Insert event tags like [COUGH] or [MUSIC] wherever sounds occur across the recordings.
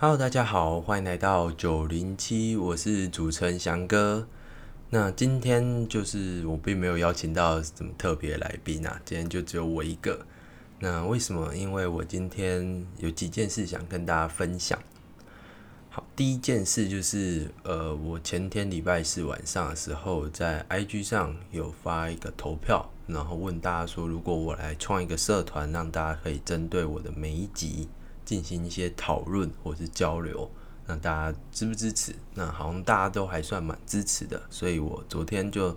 Hello，大家好，欢迎来到九零七，我是主持人翔哥。那今天就是我并没有邀请到什么特别来宾啊，今天就只有我一个。那为什么？因为我今天有几件事想跟大家分享。好，第一件事就是，呃，我前天礼拜四晚上的时候，在 IG 上有发一个投票，然后问大家说，如果我来创一个社团，让大家可以针对我的每一集。进行一些讨论或是交流，那大家支不支持？那好像大家都还算蛮支持的，所以我昨天就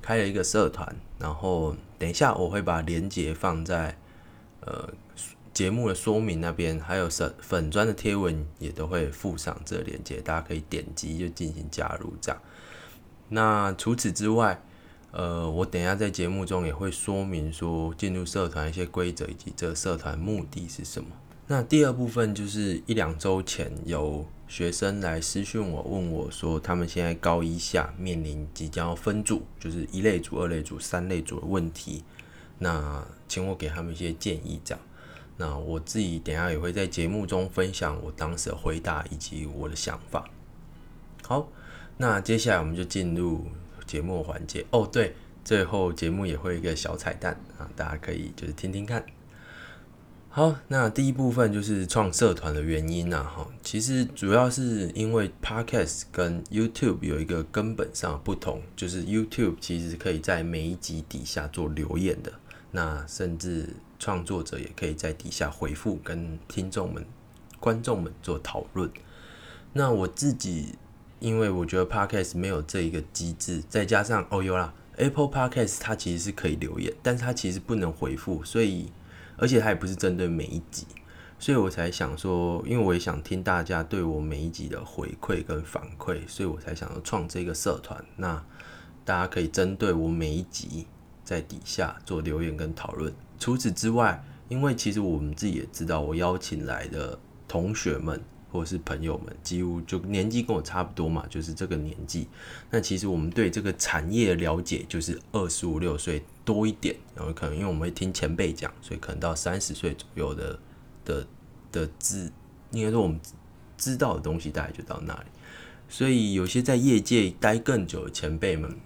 开了一个社团，然后等一下我会把链接放在呃节目的说明那边，还有粉粉砖的贴文也都会附上这个链接，大家可以点击就进行加入这样。那除此之外，呃，我等一下在节目中也会说明说进入社团一些规则以及这个社团目的是什么。那第二部分就是一两周前有学生来私讯我，问我说他们现在高一下面临即将要分组，就是一类组、二类组、三类组的问题，那请我给他们一些建议，这样。那我自己等下也会在节目中分享我当时的回答以及我的想法。好，那接下来我们就进入节目环节。哦，对，最后节目也会一个小彩蛋啊，大家可以就是听听看。好，那第一部分就是创社团的原因呐，哈，其实主要是因为 Podcast 跟 YouTube 有一个根本上不同，就是 YouTube 其实可以在每一集底下做留言的，那甚至创作者也可以在底下回复跟听众们、观众们做讨论。那我自己，因为我觉得 Podcast 没有这一个机制，再加上哦有啦，Apple Podcast 它其实是可以留言，但是它其实不能回复，所以。而且它也不是针对每一集，所以我才想说，因为我也想听大家对我每一集的回馈跟反馈，所以我才想要创这个社团。那大家可以针对我每一集在底下做留言跟讨论。除此之外，因为其实我们自己也知道，我邀请来的同学们。或者是朋友们，几乎就年纪跟我差不多嘛，就是这个年纪。那其实我们对这个产业了解，就是二十五六岁多一点，然后可能因为我们会听前辈讲，所以可能到三十岁左右的的的知，应该说我们知道的东西大概就到那里。所以有些在业界待更久的前辈们，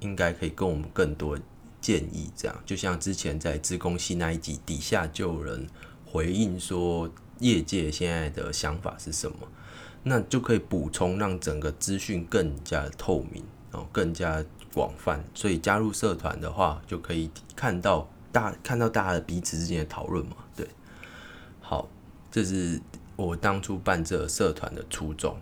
应该可以跟我们更多建议。这样，就像之前在自工系那一集底下就有人回应说。业界现在的想法是什么？那就可以补充，让整个资讯更加透明，然后更加广泛。所以加入社团的话，就可以看到大看到大家的彼此之间的讨论嘛。对，好，这是我当初办这个社团的初衷。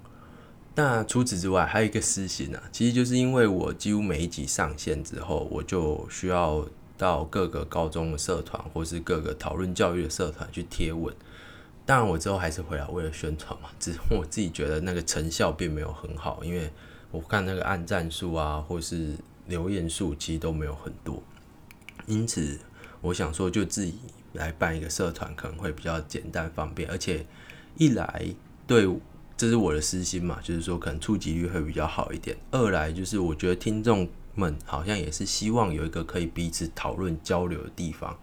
那除此之外，还有一个私心啊，其实就是因为我几乎每一集上线之后，我就需要到各个高中的社团，或是各个讨论教育的社团去贴文。当然，我之后还是回来为了宣传嘛。只是我自己觉得那个成效并没有很好，因为我看那个按赞数啊，或是留言数，其实都没有很多。因此，我想说，就自己来办一个社团，可能会比较简单方便。而且，一来对，这是我的私心嘛，就是说可能触及率会比较好一点；二来就是我觉得听众们好像也是希望有一个可以彼此讨论交流的地方。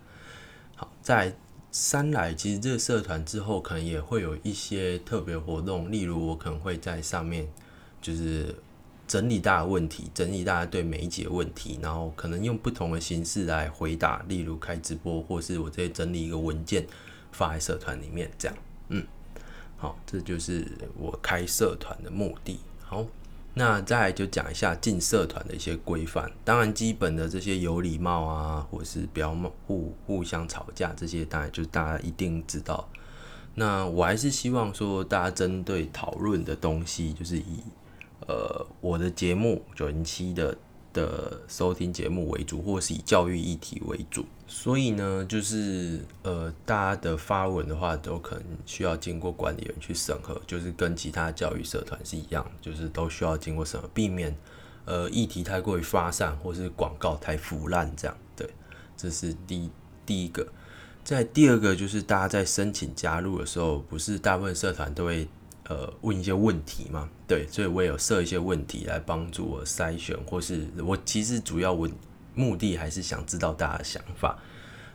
好，在。三来，其实这个社团之后可能也会有一些特别活动，例如我可能会在上面就是整理大家问题，整理大家对每一节问题，然后可能用不同的形式来回答，例如开直播，或是我直接整理一个文件发在社团里面，这样，嗯，好，这就是我开社团的目的，好。那再来就讲一下进社团的一些规范，当然基本的这些有礼貌啊，或是不要互互相吵架这些，当然就大家一定知道。那我还是希望说，大家针对讨论的东西，就是以呃我的节目九零七的。的收听节目为主，或是以教育议题为主，所以呢，就是呃，大家的发文的话，都可能需要经过管理员去审核，就是跟其他教育社团是一样，就是都需要经过审核，避免呃议题太过于发散，或是广告太腐烂这样。对，这是第第一个。在第二个，就是大家在申请加入的时候，不是大部分社团都会。呃，问一些问题嘛，对，所以我也有设一些问题来帮助我筛选，或是我其实主要问目的还是想知道大家的想法。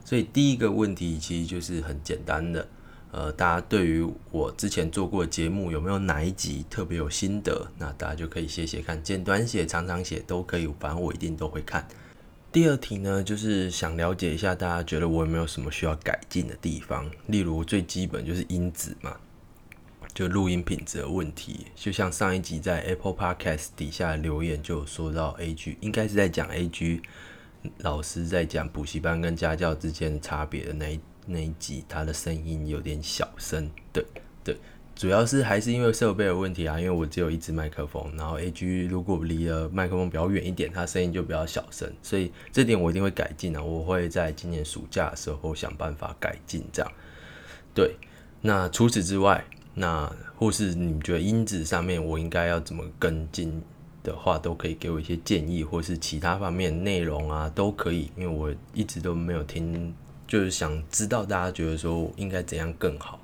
所以第一个问题其实就是很简单的，呃，大家对于我之前做过的节目有没有哪一集特别有心得？那大家就可以写写看，简短写、长长写都可以，反正我一定都会看。第二题呢，就是想了解一下大家觉得我有没有什么需要改进的地方，例如最基本就是音质嘛，就录音品质的问题。就像上一集在 Apple Podcast 底下留言就有说到 A G，应该是在讲 A G 老师在讲补习班跟家教之间的差别的那一。那一集他的声音有点小声，对对，主要是还是因为设备的问题啊，因为我只有一支麦克风，然后 A G 如果离了麦克风比较远一点，它声音就比较小声，所以这点我一定会改进啊，我会在今年暑假的时候想办法改进这样。对，那除此之外，那或是你觉得音质上面我应该要怎么跟进的话，都可以给我一些建议，或是其他方面内容啊都可以，因为我一直都没有听。就是想知道大家觉得说应该怎样更好。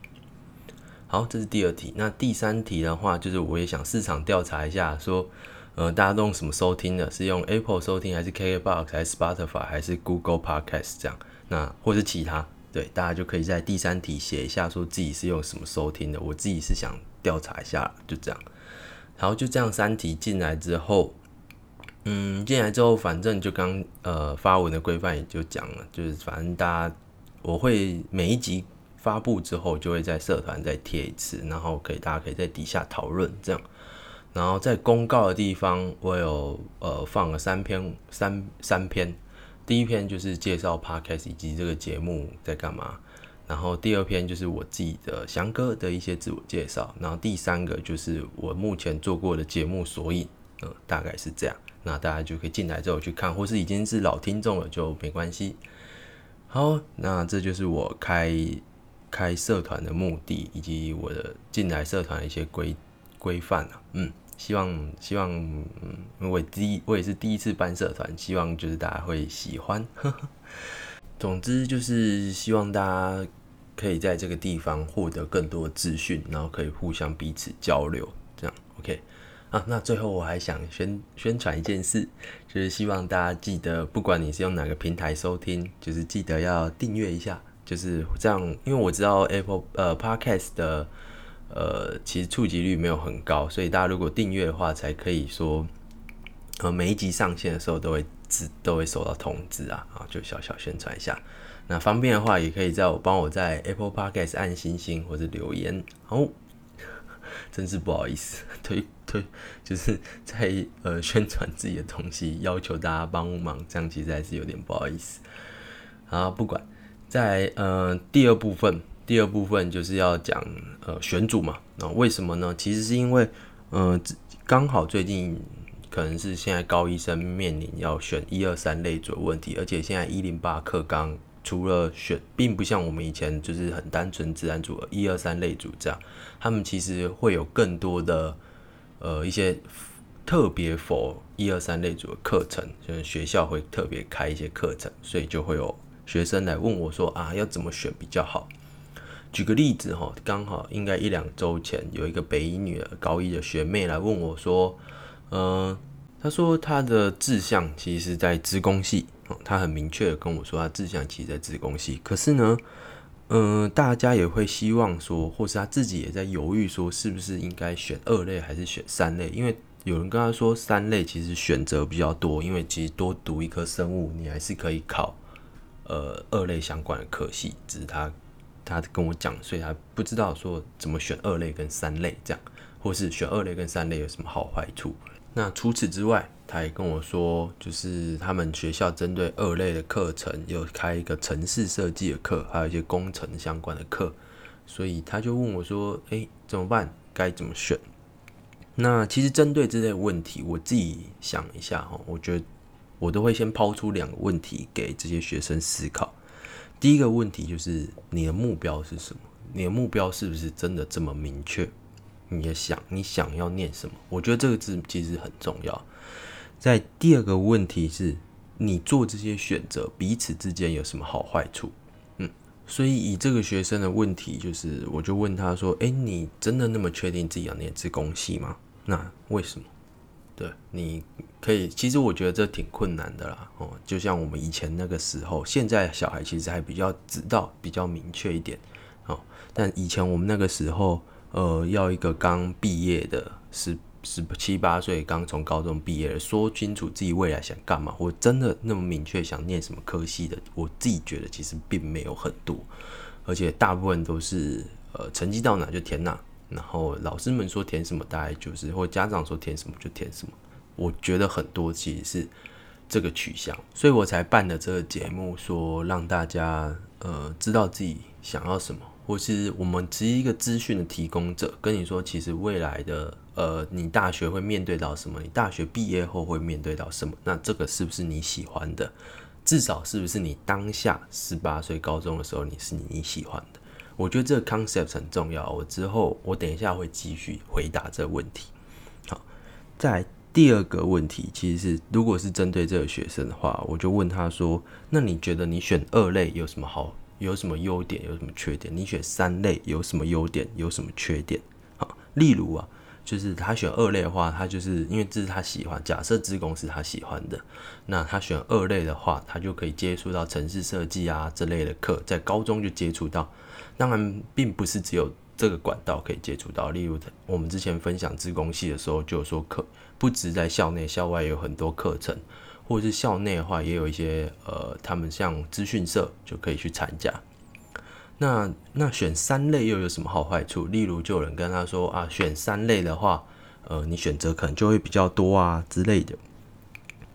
好，这是第二题。那第三题的话，就是我也想市场调查一下，说，呃，大家都用什么收听的？是用 Apple 收听，还是 KKBox，还是 Spotify，还是 Google Podcast 这样？那或是其他？对，大家就可以在第三题写一下，说自己是用什么收听的。我自己是想调查一下，就这样。然后就这样三题进来之后。嗯，进来之后，反正就刚呃发文的规范也就讲了，就是反正大家我会每一集发布之后，就会在社团再贴一次，然后可以大家可以在底下讨论这样。然后在公告的地方，我有呃放了三篇三三篇，第一篇就是介绍 podcast 以及这个节目在干嘛，然后第二篇就是我自己的翔哥的一些自我介绍，然后第三个就是我目前做过的节目索引，嗯，大概是这样。那大家就可以进来之后去看，或是已经是老听众了就没关系。好，那这就是我开开社团的目的，以及我的进来社团的一些规规范啊。嗯，希望希望，嗯，我第一我也是第一次办社团，希望就是大家会喜欢。[LAUGHS] 总之就是希望大家可以在这个地方获得更多资讯，然后可以互相彼此交流，这样 OK。啊，那最后我还想宣宣传一件事，就是希望大家记得，不管你是用哪个平台收听，就是记得要订阅一下，就是这样，因为我知道 Apple 呃 Podcast 的呃其实触及率没有很高，所以大家如果订阅的话，才可以说呃每一集上线的时候都会知都会收到通知啊，啊就小小宣传一下，那方便的话也可以在我帮我在 Apple Podcast 按星星或者留言，哦。[LAUGHS] 真是不好意思，[LAUGHS] 推推就是在呃宣传自己的东西，要求大家帮忙，这样其实还是有点不好意思。啊，不管在呃第二部分，第二部分就是要讲呃选组嘛。那为什么呢？其实是因为呃刚好最近可能是现在高医生面临要选一二三类组的问题，而且现在一零八课纲。除了选，并不像我们以前就是很单纯自然组一二三类组这样，他们其实会有更多的呃一些特别否一二三类组的课程，就是学校会特别开一些课程，所以就会有学生来问我说啊，要怎么选比较好？举个例子哈，刚好应该一两周前有一个北医女儿高一的学妹来问我说，嗯，她说她的志向其实是在资工系。她很明确的跟我说，她志向其实在自工系。可是呢，嗯，大家也会希望说，或是她自己也在犹豫说，是不是应该选二类还是选三类？因为有人跟他说，三类其实选择比较多，因为其实多读一科生物，你还是可以考呃二类相关的科系。只是他他跟我讲，所以他不知道说怎么选二类跟三类这样，或是选二类跟三类有什么好坏处。那除此之外，他也跟我说，就是他们学校针对二类的课程有开一个城市设计的课，还有一些工程相关的课，所以他就问我说：“诶，怎么办？该怎么选？”那其实针对这类问题，我自己想一下哈，我觉得我都会先抛出两个问题给这些学生思考。第一个问题就是你的目标是什么？你的目标是不是真的这么明确？你也想你想要念什么？我觉得这个字其实很重要。在第二个问题是，你做这些选择彼此之间有什么好坏处？嗯，所以以这个学生的问题，就是我就问他说：“诶，你真的那么确定自己要念自工系吗？那为什么？”对，你可以，其实我觉得这挺困难的啦。哦，就像我们以前那个时候，现在小孩其实还比较知道，比较明确一点。哦，但以前我们那个时候，呃，要一个刚毕业的十十七八岁刚从高中毕业，说清楚自己未来想干嘛，我真的那么明确想念什么科系的，我自己觉得其实并没有很多，而且大部分都是呃成绩到哪就填哪，然后老师们说填什么，大概就是或家长说填什么就填什么。我觉得很多其实是这个取向，所以我才办的这个节目，说让大家呃知道自己想要什么，或是我们只是一个资讯的提供者，跟你说，其实未来的呃你大学会面对到什么，你大学毕业后会面对到什么，那这个是不是你喜欢的？至少是不是你当下十八岁高中的时候你是你喜欢的？我觉得这个 concept 很重要。我之后我等一下会继续回答这个问题。好，在。第二个问题其实是，如果是针对这个学生的话，我就问他说：“那你觉得你选二类有什么好？有什么优点？有什么缺点？你选三类有什么优点？有什么缺点？”好，例如啊，就是他选二类的话，他就是因为这是他喜欢，假设自工是他喜欢的，那他选二类的话，他就可以接触到城市设计啊这类的课，在高中就接触到。当然，并不是只有这个管道可以接触到，例如我们之前分享自工系的时候，就说课。不止在校内，校外有很多课程，或者是校内的话，也有一些呃，他们像资讯社就可以去参加。那那选三类又有什么好坏处？例如，就有人跟他说啊，选三类的话，呃，你选择可能就会比较多啊之类的。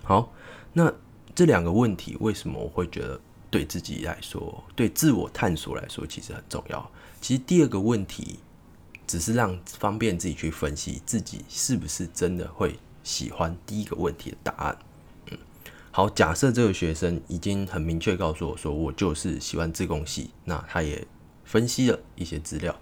好，那这两个问题为什么我会觉得对自己来说，对自我探索来说其实很重要？其实第二个问题。只是让方便自己去分析自己是不是真的会喜欢第一个问题的答案。嗯，好，假设这个学生已经很明确告诉我说，我就是喜欢自贡系，那他也分析了一些资料，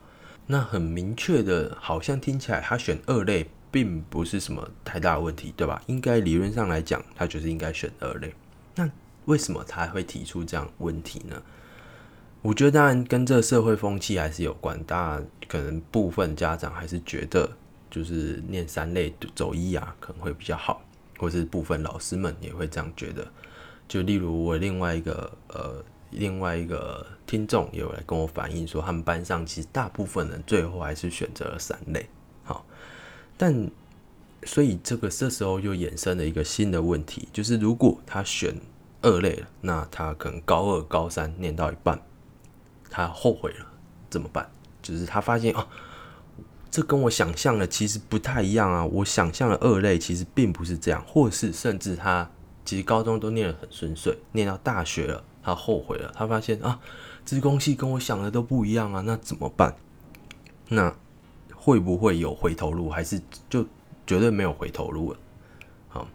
那很明确的，好像听起来他选二类并不是什么太大的问题，对吧？应该理论上来讲，他就是应该选二类。那为什么他会提出这样问题呢？我觉得当然跟这个社会风气还是有关，当然可能部分家长还是觉得就是念三类走一啊可能会比较好，或是部分老师们也会这样觉得。就例如我另外一个呃另外一个听众也有来跟我反映说，他们班上其实大部分人最后还是选择了三类。好，但所以这个这时候又衍生了一个新的问题，就是如果他选二类了，那他可能高二高三念到一半。他后悔了，怎么办？就是他发现啊，这跟我想象的其实不太一样啊。我想象的二类其实并不是这样，或是甚至他其实高中都念得很顺遂，念到大学了，他后悔了。他发现啊，资工系跟我想的都不一样啊，那怎么办？那会不会有回头路？还是就绝对没有回头路了？好，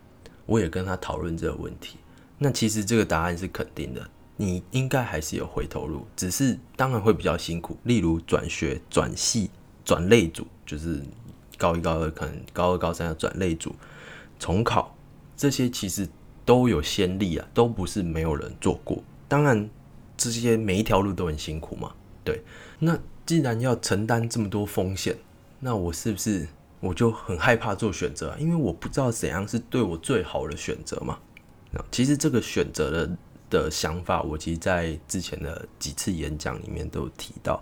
我也跟他讨论这个问题。那其实这个答案是肯定的。你应该还是有回头路，只是当然会比较辛苦。例如转学、转系、转类组，就是高一、高二可能高二、高三要转类组、重考，这些其实都有先例啊，都不是没有人做过。当然，这些每一条路都很辛苦嘛。对，那既然要承担这么多风险，那我是不是我就很害怕做选择？因为我不知道怎样是对我最好的选择嘛。其实这个选择的。的想法，我其实，在之前的几次演讲里面都有提到，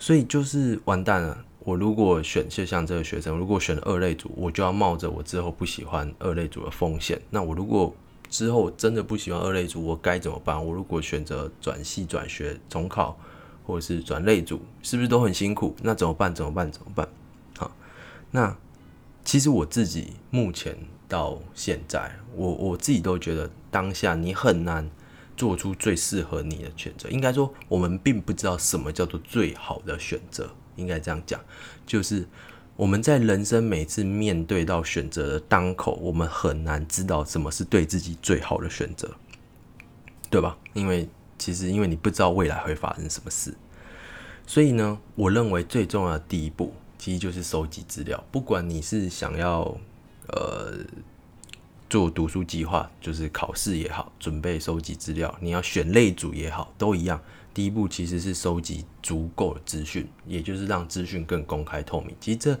所以就是完蛋了。我如果选，就像这个学生，如果选二类组，我就要冒着我之后不喜欢二类组的风险。那我如果之后真的不喜欢二类组，我该怎么办？我如果选择转系、转学、重考，或者是转类组，是不是都很辛苦？那怎么办？怎么办？怎么办？好，那其实我自己目前到现在，我我自己都觉得。当下你很难做出最适合你的选择。应该说，我们并不知道什么叫做最好的选择。应该这样讲，就是我们在人生每次面对到选择的当口，我们很难知道什么是对自己最好的选择，对吧？因为其实因为你不知道未来会发生什么事，所以呢，我认为最重要的第一步其实就是收集资料。不管你是想要呃。做读书计划，就是考试也好，准备收集资料，你要选类组也好，都一样。第一步其实是收集足够的资讯，也就是让资讯更公开透明。其实这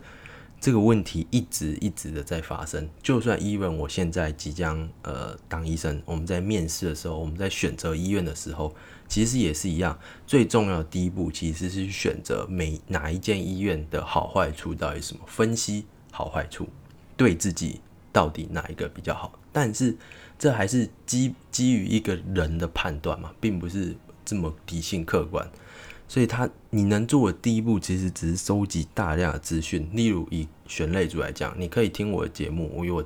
这个问题一直一直的在发生。就算医院，我现在即将呃当医生，我们在面试的时候，我们在选择医院的时候，其实也是一样。最重要的第一步其实是选择每哪一间医院的好坏处到底什么，分析好坏处，对自己到底哪一个比较好。但是这还是基基于一个人的判断嘛，并不是这么理性客观。所以，他你能做的第一步，其实只是收集大量的资讯。例如，以选类组来讲，你可以听我的节目，我有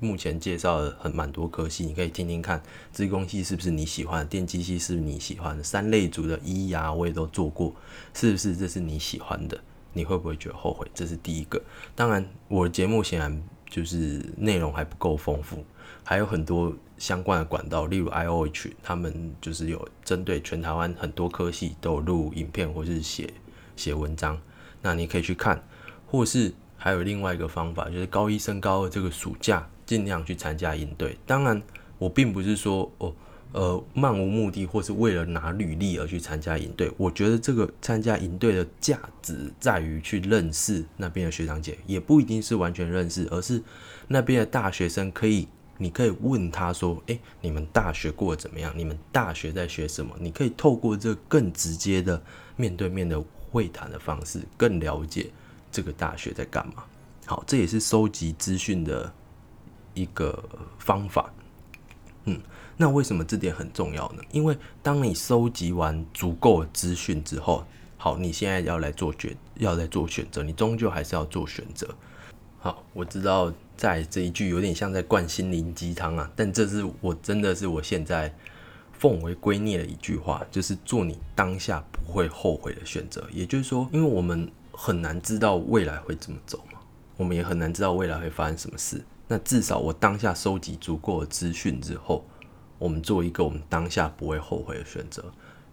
目前介绍了很蛮多科系，你可以听听看，自工系是不是你喜欢的，电机系是不是你喜欢的，三类组的医呀，我也都做过，是不是这是你喜欢的？你会不会觉得后悔？这是第一个。当然，我的节目显然就是内容还不够丰富。还有很多相关的管道，例如 I O H，他们就是有针对全台湾很多科系都有录影片或是写写文章，那你可以去看，或是还有另外一个方法，就是高一升高二这个暑假尽量去参加营队。当然，我并不是说哦，呃，漫无目的或是为了拿履历而去参加营队。我觉得这个参加营队的价值在于去认识那边的学长姐，也不一定是完全认识，而是那边的大学生可以。你可以问他说：“诶，你们大学过得怎么样？你们大学在学什么？”你可以透过这更直接的面对面的会谈的方式，更了解这个大学在干嘛。好，这也是收集资讯的一个方法。那为什么这点很重要呢？因为当你收集完足够的资讯之后，好，你现在要来做决，要来做选择，你终究还是要做选择。好，我知道。在这一句有点像在灌心灵鸡汤啊，但这是我真的是我现在奉为圭臬的一句话，就是做你当下不会后悔的选择。也就是说，因为我们很难知道未来会怎么走嘛，我们也很难知道未来会发生什么事。那至少我当下收集足够的资讯之后，我们做一个我们当下不会后悔的选择。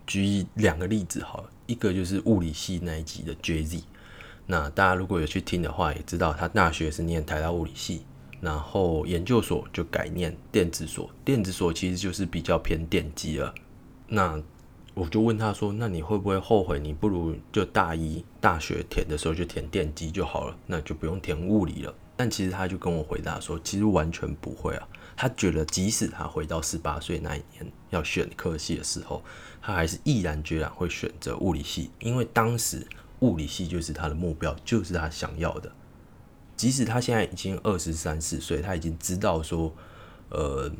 举两个例子好了，一个就是物理系那一集的 J Z。那大家如果有去听的话，也知道他大学是念台大物理系，然后研究所就改念电子所。电子所其实就是比较偏电机了。那我就问他说：“那你会不会后悔？你不如就大一大学填的时候就填电机就好了，那就不用填物理了。”但其实他就跟我回答说：“其实完全不会啊。他觉得即使他回到十八岁那一年要选科系的时候，他还是毅然决然会选择物理系，因为当时。”物理系就是他的目标，就是他想要的。即使他现在已经二十三四岁，他已经知道说，呃，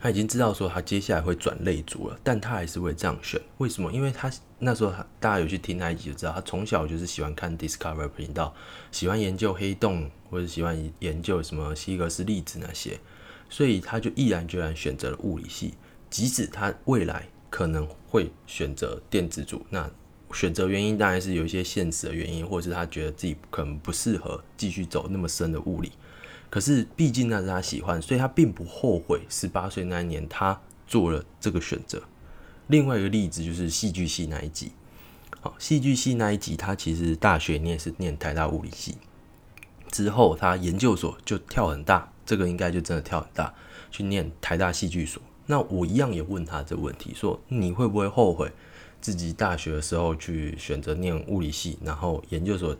他已经知道说他接下来会转类组了，但他还是会这样选。为什么？因为他那时候大家有去听那一集就知道，他从小就是喜欢看 Discover 频道，喜欢研究黑洞或者喜欢研究什么希格斯粒子那些，所以他就毅然决然选择了物理系。即使他未来可能会选择电子组，那。选择原因当然是有一些现实的原因，或者是他觉得自己可能不适合继续走那么深的物理。可是毕竟那是他喜欢，所以他并不后悔十八岁那一年他做了这个选择。另外一个例子就是戏剧系那一集。好，戏剧系那一集他其实大学念是念台大物理系，之后他研究所就跳很大，这个应该就真的跳很大，去念台大戏剧所。那我一样也问他这个问题，说你会不会后悔？自己大学的时候去选择念物理系，然后研究所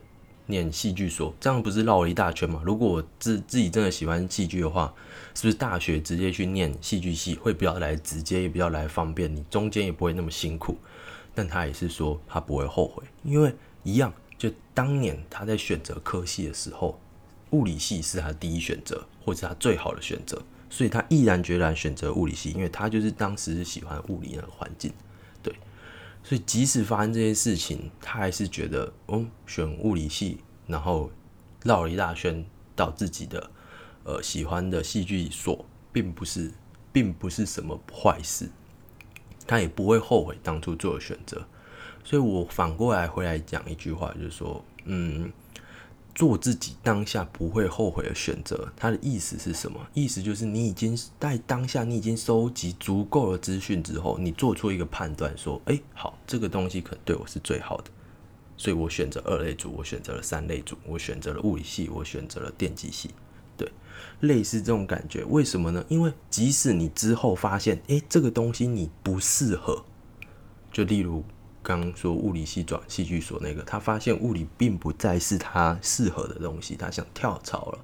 念戏剧所，这样不是绕了一大圈吗？如果我自自己真的喜欢戏剧的话，是不是大学直接去念戏剧系会比较来直接，也比较来方便，你中间也不会那么辛苦？但他也是说他不会后悔，因为一样，就当年他在选择科系的时候，物理系是他第一选择，或者他最好的选择，所以他毅然决然选择物理系，因为他就是当时是喜欢物理那个环境。所以，即使发生这些事情，他还是觉得，嗯，选物理系，然后绕了一大圈到自己的呃喜欢的戏剧所，并不是，并不是什么坏事。他也不会后悔当初做的选择。所以我反过来回来讲一句话，就是说，嗯。做自己当下不会后悔的选择，它的意思是什么？意思就是你已经在当下，你已经收集足够的资讯之后，你做出一个判断，说：“哎，好，这个东西可能对我是最好的。”所以我选择二类组，我选择了三类组，我选择了物理系，我选择了电机系。对，类似这种感觉，为什么呢？因为即使你之后发现，哎，这个东西你不适合，就例如刚说物理系转戏剧所那个，他发现物理并不再是他适合的东西，他想跳槽了。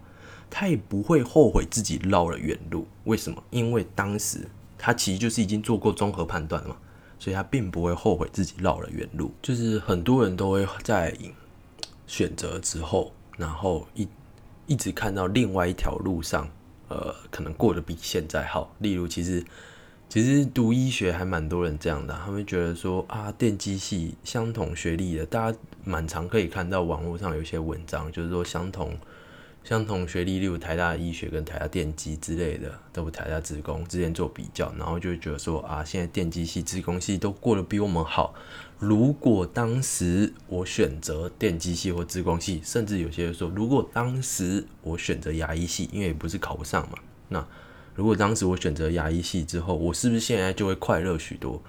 他也不会后悔自己绕了远路，为什么？因为当时他其实就是已经做过综合判断了嘛，所以他并不会后悔自己绕了远路。就是很多人都会在选择之后，然后一一直看到另外一条路上，呃，可能过得比现在好。例如，其实其实读医学还蛮多人这样的，他们觉得说啊，电机系相同学历的，大家蛮常可以看到网络上有一些文章，就是说相同。相同学历，例如台大医学跟台大电机之类的，都台大职工之间做比较，然后就会觉得说啊，现在电机系、职工系都过得比我们好。如果当时我选择电机系或职工系，甚至有些人说，如果当时我选择牙医系，因为不是考不上嘛，那如果当时我选择牙医系之后，我是不是现在就会快乐许多？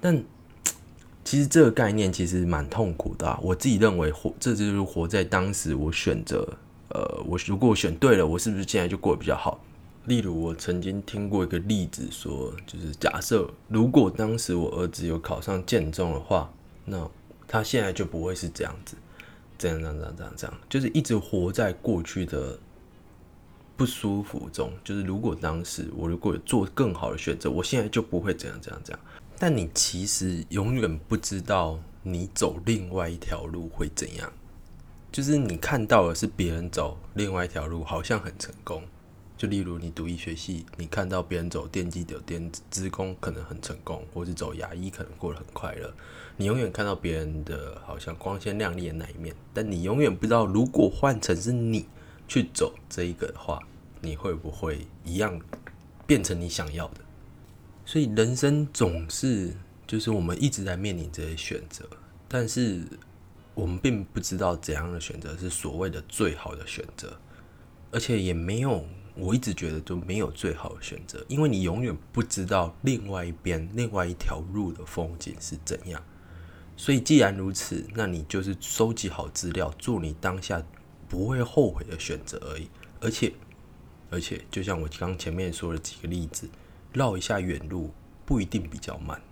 但 [TSK] 其实这个概念其实蛮痛苦的。我自己认为活，这就是活在当时我选择。呃，我如果我选对了，我是不是现在就过得比较好？例如，我曾经听过一个例子，说就是假设如果当时我儿子有考上建中的话，那他现在就不会是这样子，这样这样这样这样这样，就是一直活在过去的不舒服中。就是如果当时我如果有做更好的选择，我现在就不会这样这样这样。但你其实永远不知道你走另外一条路会怎样。就是你看到的是别人走另外一条路，好像很成功。就例如你读医学系，你看到别人走电机的电职工可能很成功，或是走牙医可能过得很快乐。你永远看到别人的好像光鲜亮丽的那一面，但你永远不知道，如果换成是你去走这一个的话，你会不会一样变成你想要的？所以人生总是就是我们一直在面临这些选择，但是。我们并不知道怎样的选择是所谓的最好的选择，而且也没有，我一直觉得就没有最好的选择，因为你永远不知道另外一边、另外一条路的风景是怎样。所以既然如此，那你就是收集好资料，做你当下不会后悔的选择而已。而且，而且，就像我刚前面说的几个例子，绕一下远路不一定比较慢，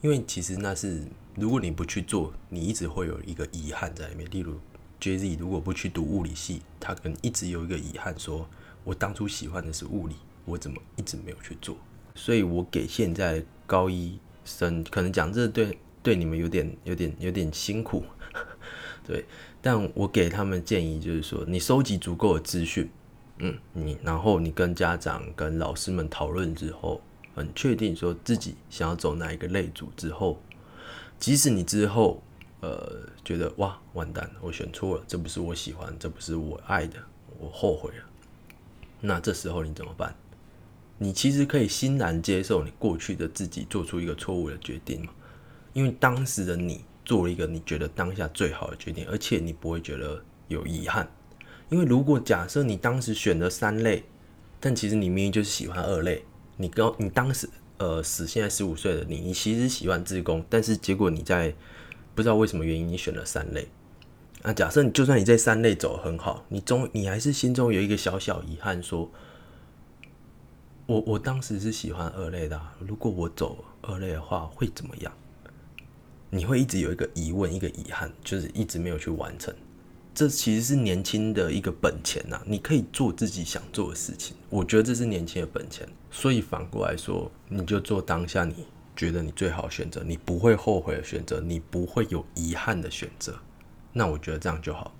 因为其实那是。如果你不去做，你一直会有一个遗憾在里面。例如，J Z 如果不去读物理系，他可能一直有一个遗憾，说我当初喜欢的是物理，我怎么一直没有去做？所以我给现在高一生，可能讲这对对你们有点、有点、有点辛苦，[LAUGHS] 对。但我给他们建议就是说，你收集足够的资讯，嗯，你然后你跟家长、跟老师们讨论之后，很确定说自己想要走哪一个类组之后。即使你之后，呃，觉得哇完蛋，我选错了，这不是我喜欢，这不是我爱的，我后悔了。那这时候你怎么办？你其实可以欣然接受你过去的自己做出一个错误的决定嘛？因为当时的你做了一个你觉得当下最好的决定，而且你不会觉得有遗憾。因为如果假设你当时选了三类，但其实你明明就是喜欢二类，你刚你当时。呃，死现在十五岁的你，你其实喜欢自宫，但是结果你在不知道为什么原因，你选了三类。那假设你就算你在三类走很好，你中你还是心中有一个小小遗憾，说，我我当时是喜欢二类的，如果我走二类的话会怎么样？你会一直有一个疑问，一个遗憾，就是一直没有去完成。这其实是年轻的一个本钱呐，你可以做自己想做的事情，我觉得这是年轻的本钱。所以反过来说，你就做当下你觉得你最好选择，你不会后悔的选择，你不会有遗憾的选择。那我觉得这样就好，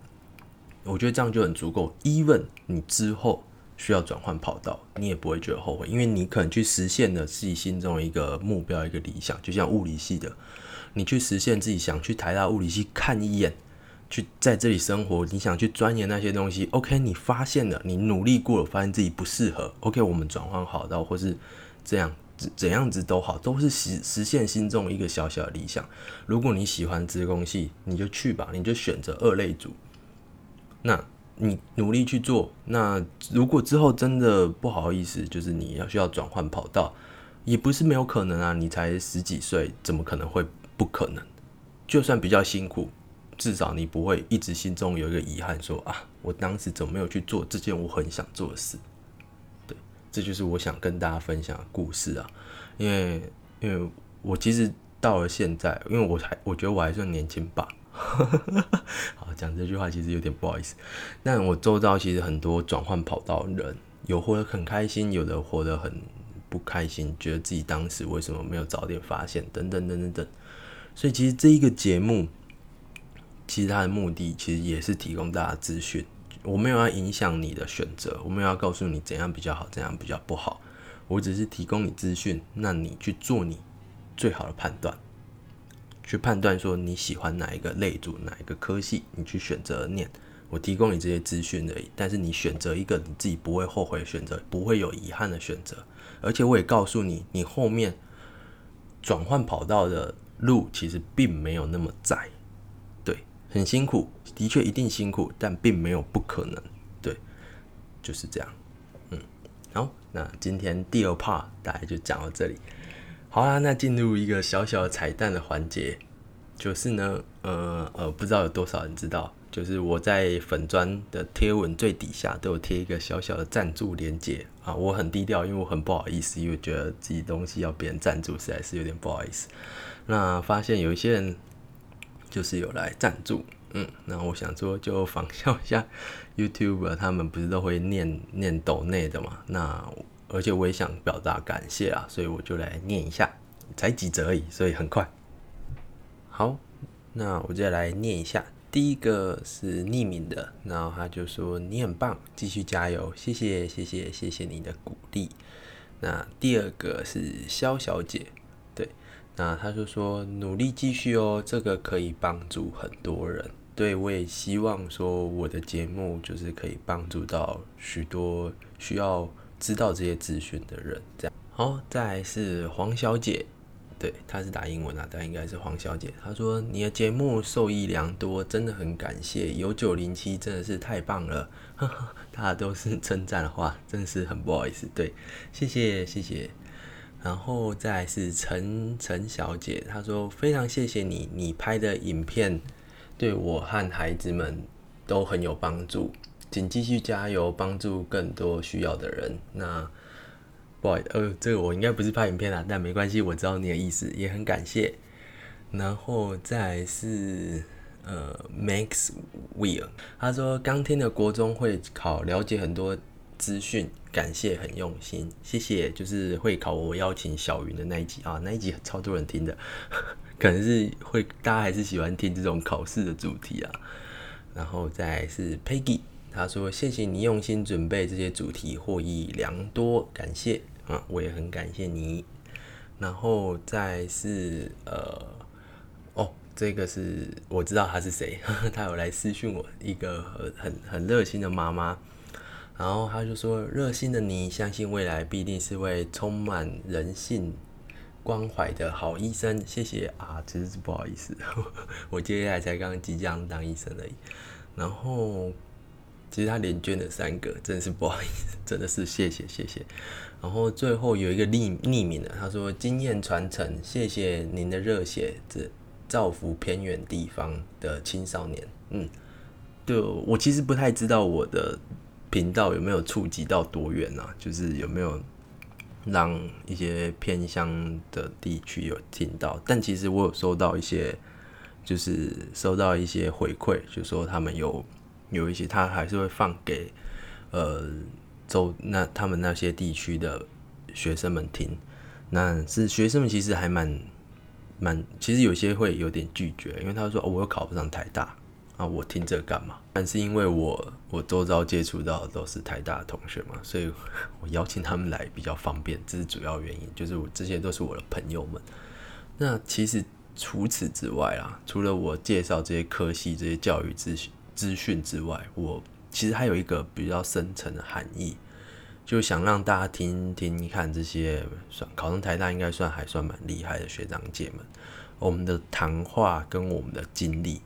我觉得这样就很足够。even 你之后需要转换跑道，你也不会觉得后悔，因为你可能去实现了自己心中一个目标、一个理想。就像物理系的，你去实现自己想去台大物理系看一眼。去在这里生活，你想去钻研那些东西，OK？你发现了，你努力过了，发现自己不适合，OK？我们转换好道或是这样怎怎样子都好，都是实实现心中一个小小的理想。如果你喜欢职工系，你就去吧，你就选择二类组。那你努力去做。那如果之后真的不好意思，就是你要需要转换跑道，也不是没有可能啊。你才十几岁，怎么可能会不可能？就算比较辛苦。至少你不会一直心中有一个遗憾，说啊，我当时怎么没有去做这件我很想做的事？对，这就是我想跟大家分享的故事啊。因为，因为我其实到了现在，因为我还我觉得我还算年轻吧。好，讲这句话其实有点不好意思。但我周遭其实很多转换跑道的人，有活得很开心，有的活得很不开心，觉得自己当时为什么没有早点发现，等等等等等。所以其实这一个节目，其实它的目的其实也是提供大家资讯。我没有要影响你的选择，我没有要告诉你怎样比较好，怎样比较不好。我只是提供你资讯，那你去做你最好的判断。去判断说你喜欢哪一个类组哪一个科系，你去选择念。我提供你这些资讯而已，但是你选择一个你自己不会后悔选择，不会有遗憾的选择。而且我也告诉你，你后面转换跑道的路其实并没有那么窄，很辛苦，的确一定辛苦，但并没有不可能，对，就是这样。嗯，好，那今天第二 part 大概就讲到这里。好啦，那进入一个小小的彩蛋的环节，就是呢，呃呃，不知道有多少人知道，就是我在粉砖的贴文最底下都有贴一个小小的赞助连接啊，我很低调，因为我很不好意思，因为觉得自己东西要别人赞助实在是有点不好意思。那发现有一些人就是有来赞助，嗯，那我想说就仿效一下 [LAUGHS] YouTube，他们不是都会念念抖内的嘛，那。而且我也想表达感谢啊，所以我就来念一下，才几则而已，所以很快。好，那我就来念一下。第一个是匿名的，然后他就说你很棒，继续加油，谢谢谢谢谢谢你的鼓励。那第二个是肖小姐，那他就说努力继续哦，这个可以帮助很多人。对我也希望说我的节目就是可以帮助到许多需要。知道这些资讯的人，这样好。再来是黄小姐，对，她是打英文啊，但应该是黄小姐。她说你的节目受益良多，真的很感谢。有九零七真的是太棒了，大家都是 [LAUGHS] 称赞的话，真的是很不好意思。对，谢谢谢谢。然后再是陈陈小姐，她说非常谢谢你，你拍的影片对我和孩子们都很有帮助。请继续加油，帮助更多需要的人。那不好意思，呃，这个我应该不是拍影片啦，但没关系，我知道你的意思，也很感谢。然后再是呃，Max Will，他说刚听的国中会考，了解很多资讯，感谢，很用心，谢谢。就是会考我邀请小云的那一集啊，那一集超多人听的，[LAUGHS] 可能是会大家还是喜欢听这种考试的主题啊。然后再是 Peggy。他说：“谢谢你用心准备这些主题，获益良多，感谢啊！我也很感谢你。然后再是呃，哦，这个是我知道他是谁，[LAUGHS] 他有来私讯我，一个很很热心的妈妈。然后他就说：热心的你，相信未来必定是位充满人性关怀的好医生。谢谢啊，其实是不好意思，[LAUGHS] 我接下来才刚即将当医生而已。然后。”其实他连捐了三个，真是不好意思，真的是谢谢谢谢。然后最后有一个匿匿名的，他说经验传承，谢谢您的热血，这造福偏远地方的青少年。嗯，对我其实不太知道我的频道有没有触及到多远啊，就是有没有让一些偏乡的地区有听到，但其实我有收到一些，就是收到一些回馈，就说他们有。有一些他还是会放给，呃，周那他们那些地区的学生们听，那是学生们其实还蛮蛮，其实有些会有点拒绝，因为他说哦，我又考不上台大。啊，我听这干嘛？但是因为我我周遭接触到的都是台大的同学嘛，所以我邀请他们来比较方便，这是主要原因，就是我这些都是我的朋友们。那其实除此之外啊，除了我介绍这些科系、这些教育资讯。资讯之外，我其实还有一个比较深层的含义，就想让大家听听看这些算考上台大应该算还算蛮厉害的学长姐们，我们的谈话跟我们的经历，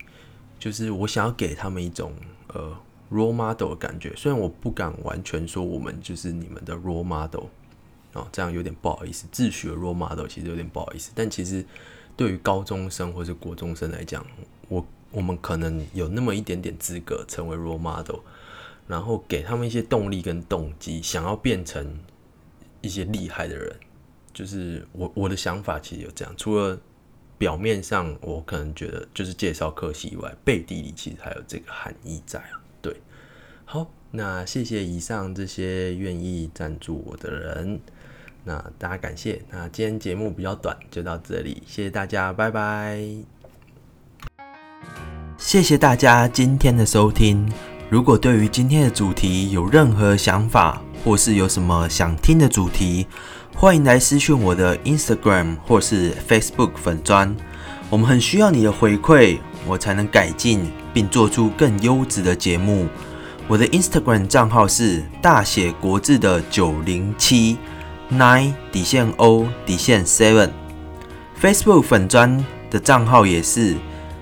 就是我想要给他们一种呃 role model 的感觉。虽然我不敢完全说我们就是你们的 role model 哦，这样有点不好意思，自诩 role model 其实有点不好意思。但其实对于高中生或是国中生来讲，我。我们可能有那么一点点资格成为 role model，然后给他们一些动力跟动机，想要变成一些厉害的人。就是我我的想法其实有这样，除了表面上我可能觉得就是介绍科系以外，背地里其实还有这个含义在啊。对，好，那谢谢以上这些愿意赞助我的人，那大家感谢。那今天节目比较短，就到这里，谢谢大家，拜拜。谢谢大家今天的收听。如果对于今天的主题有任何想法，或是有什么想听的主题，欢迎来私讯我的 Instagram 或是 Facebook 粉砖。我们很需要你的回馈，我才能改进并做出更优质的节目。我的 Instagram 账号是大写国字的九零七 nine 底线 O 底线 seven，Facebook 粉砖的账号也是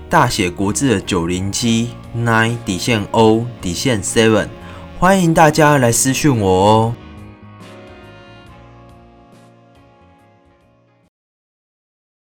大写国字的九零七 nine 底线 O 底线 seven，欢迎大家来私讯我哦。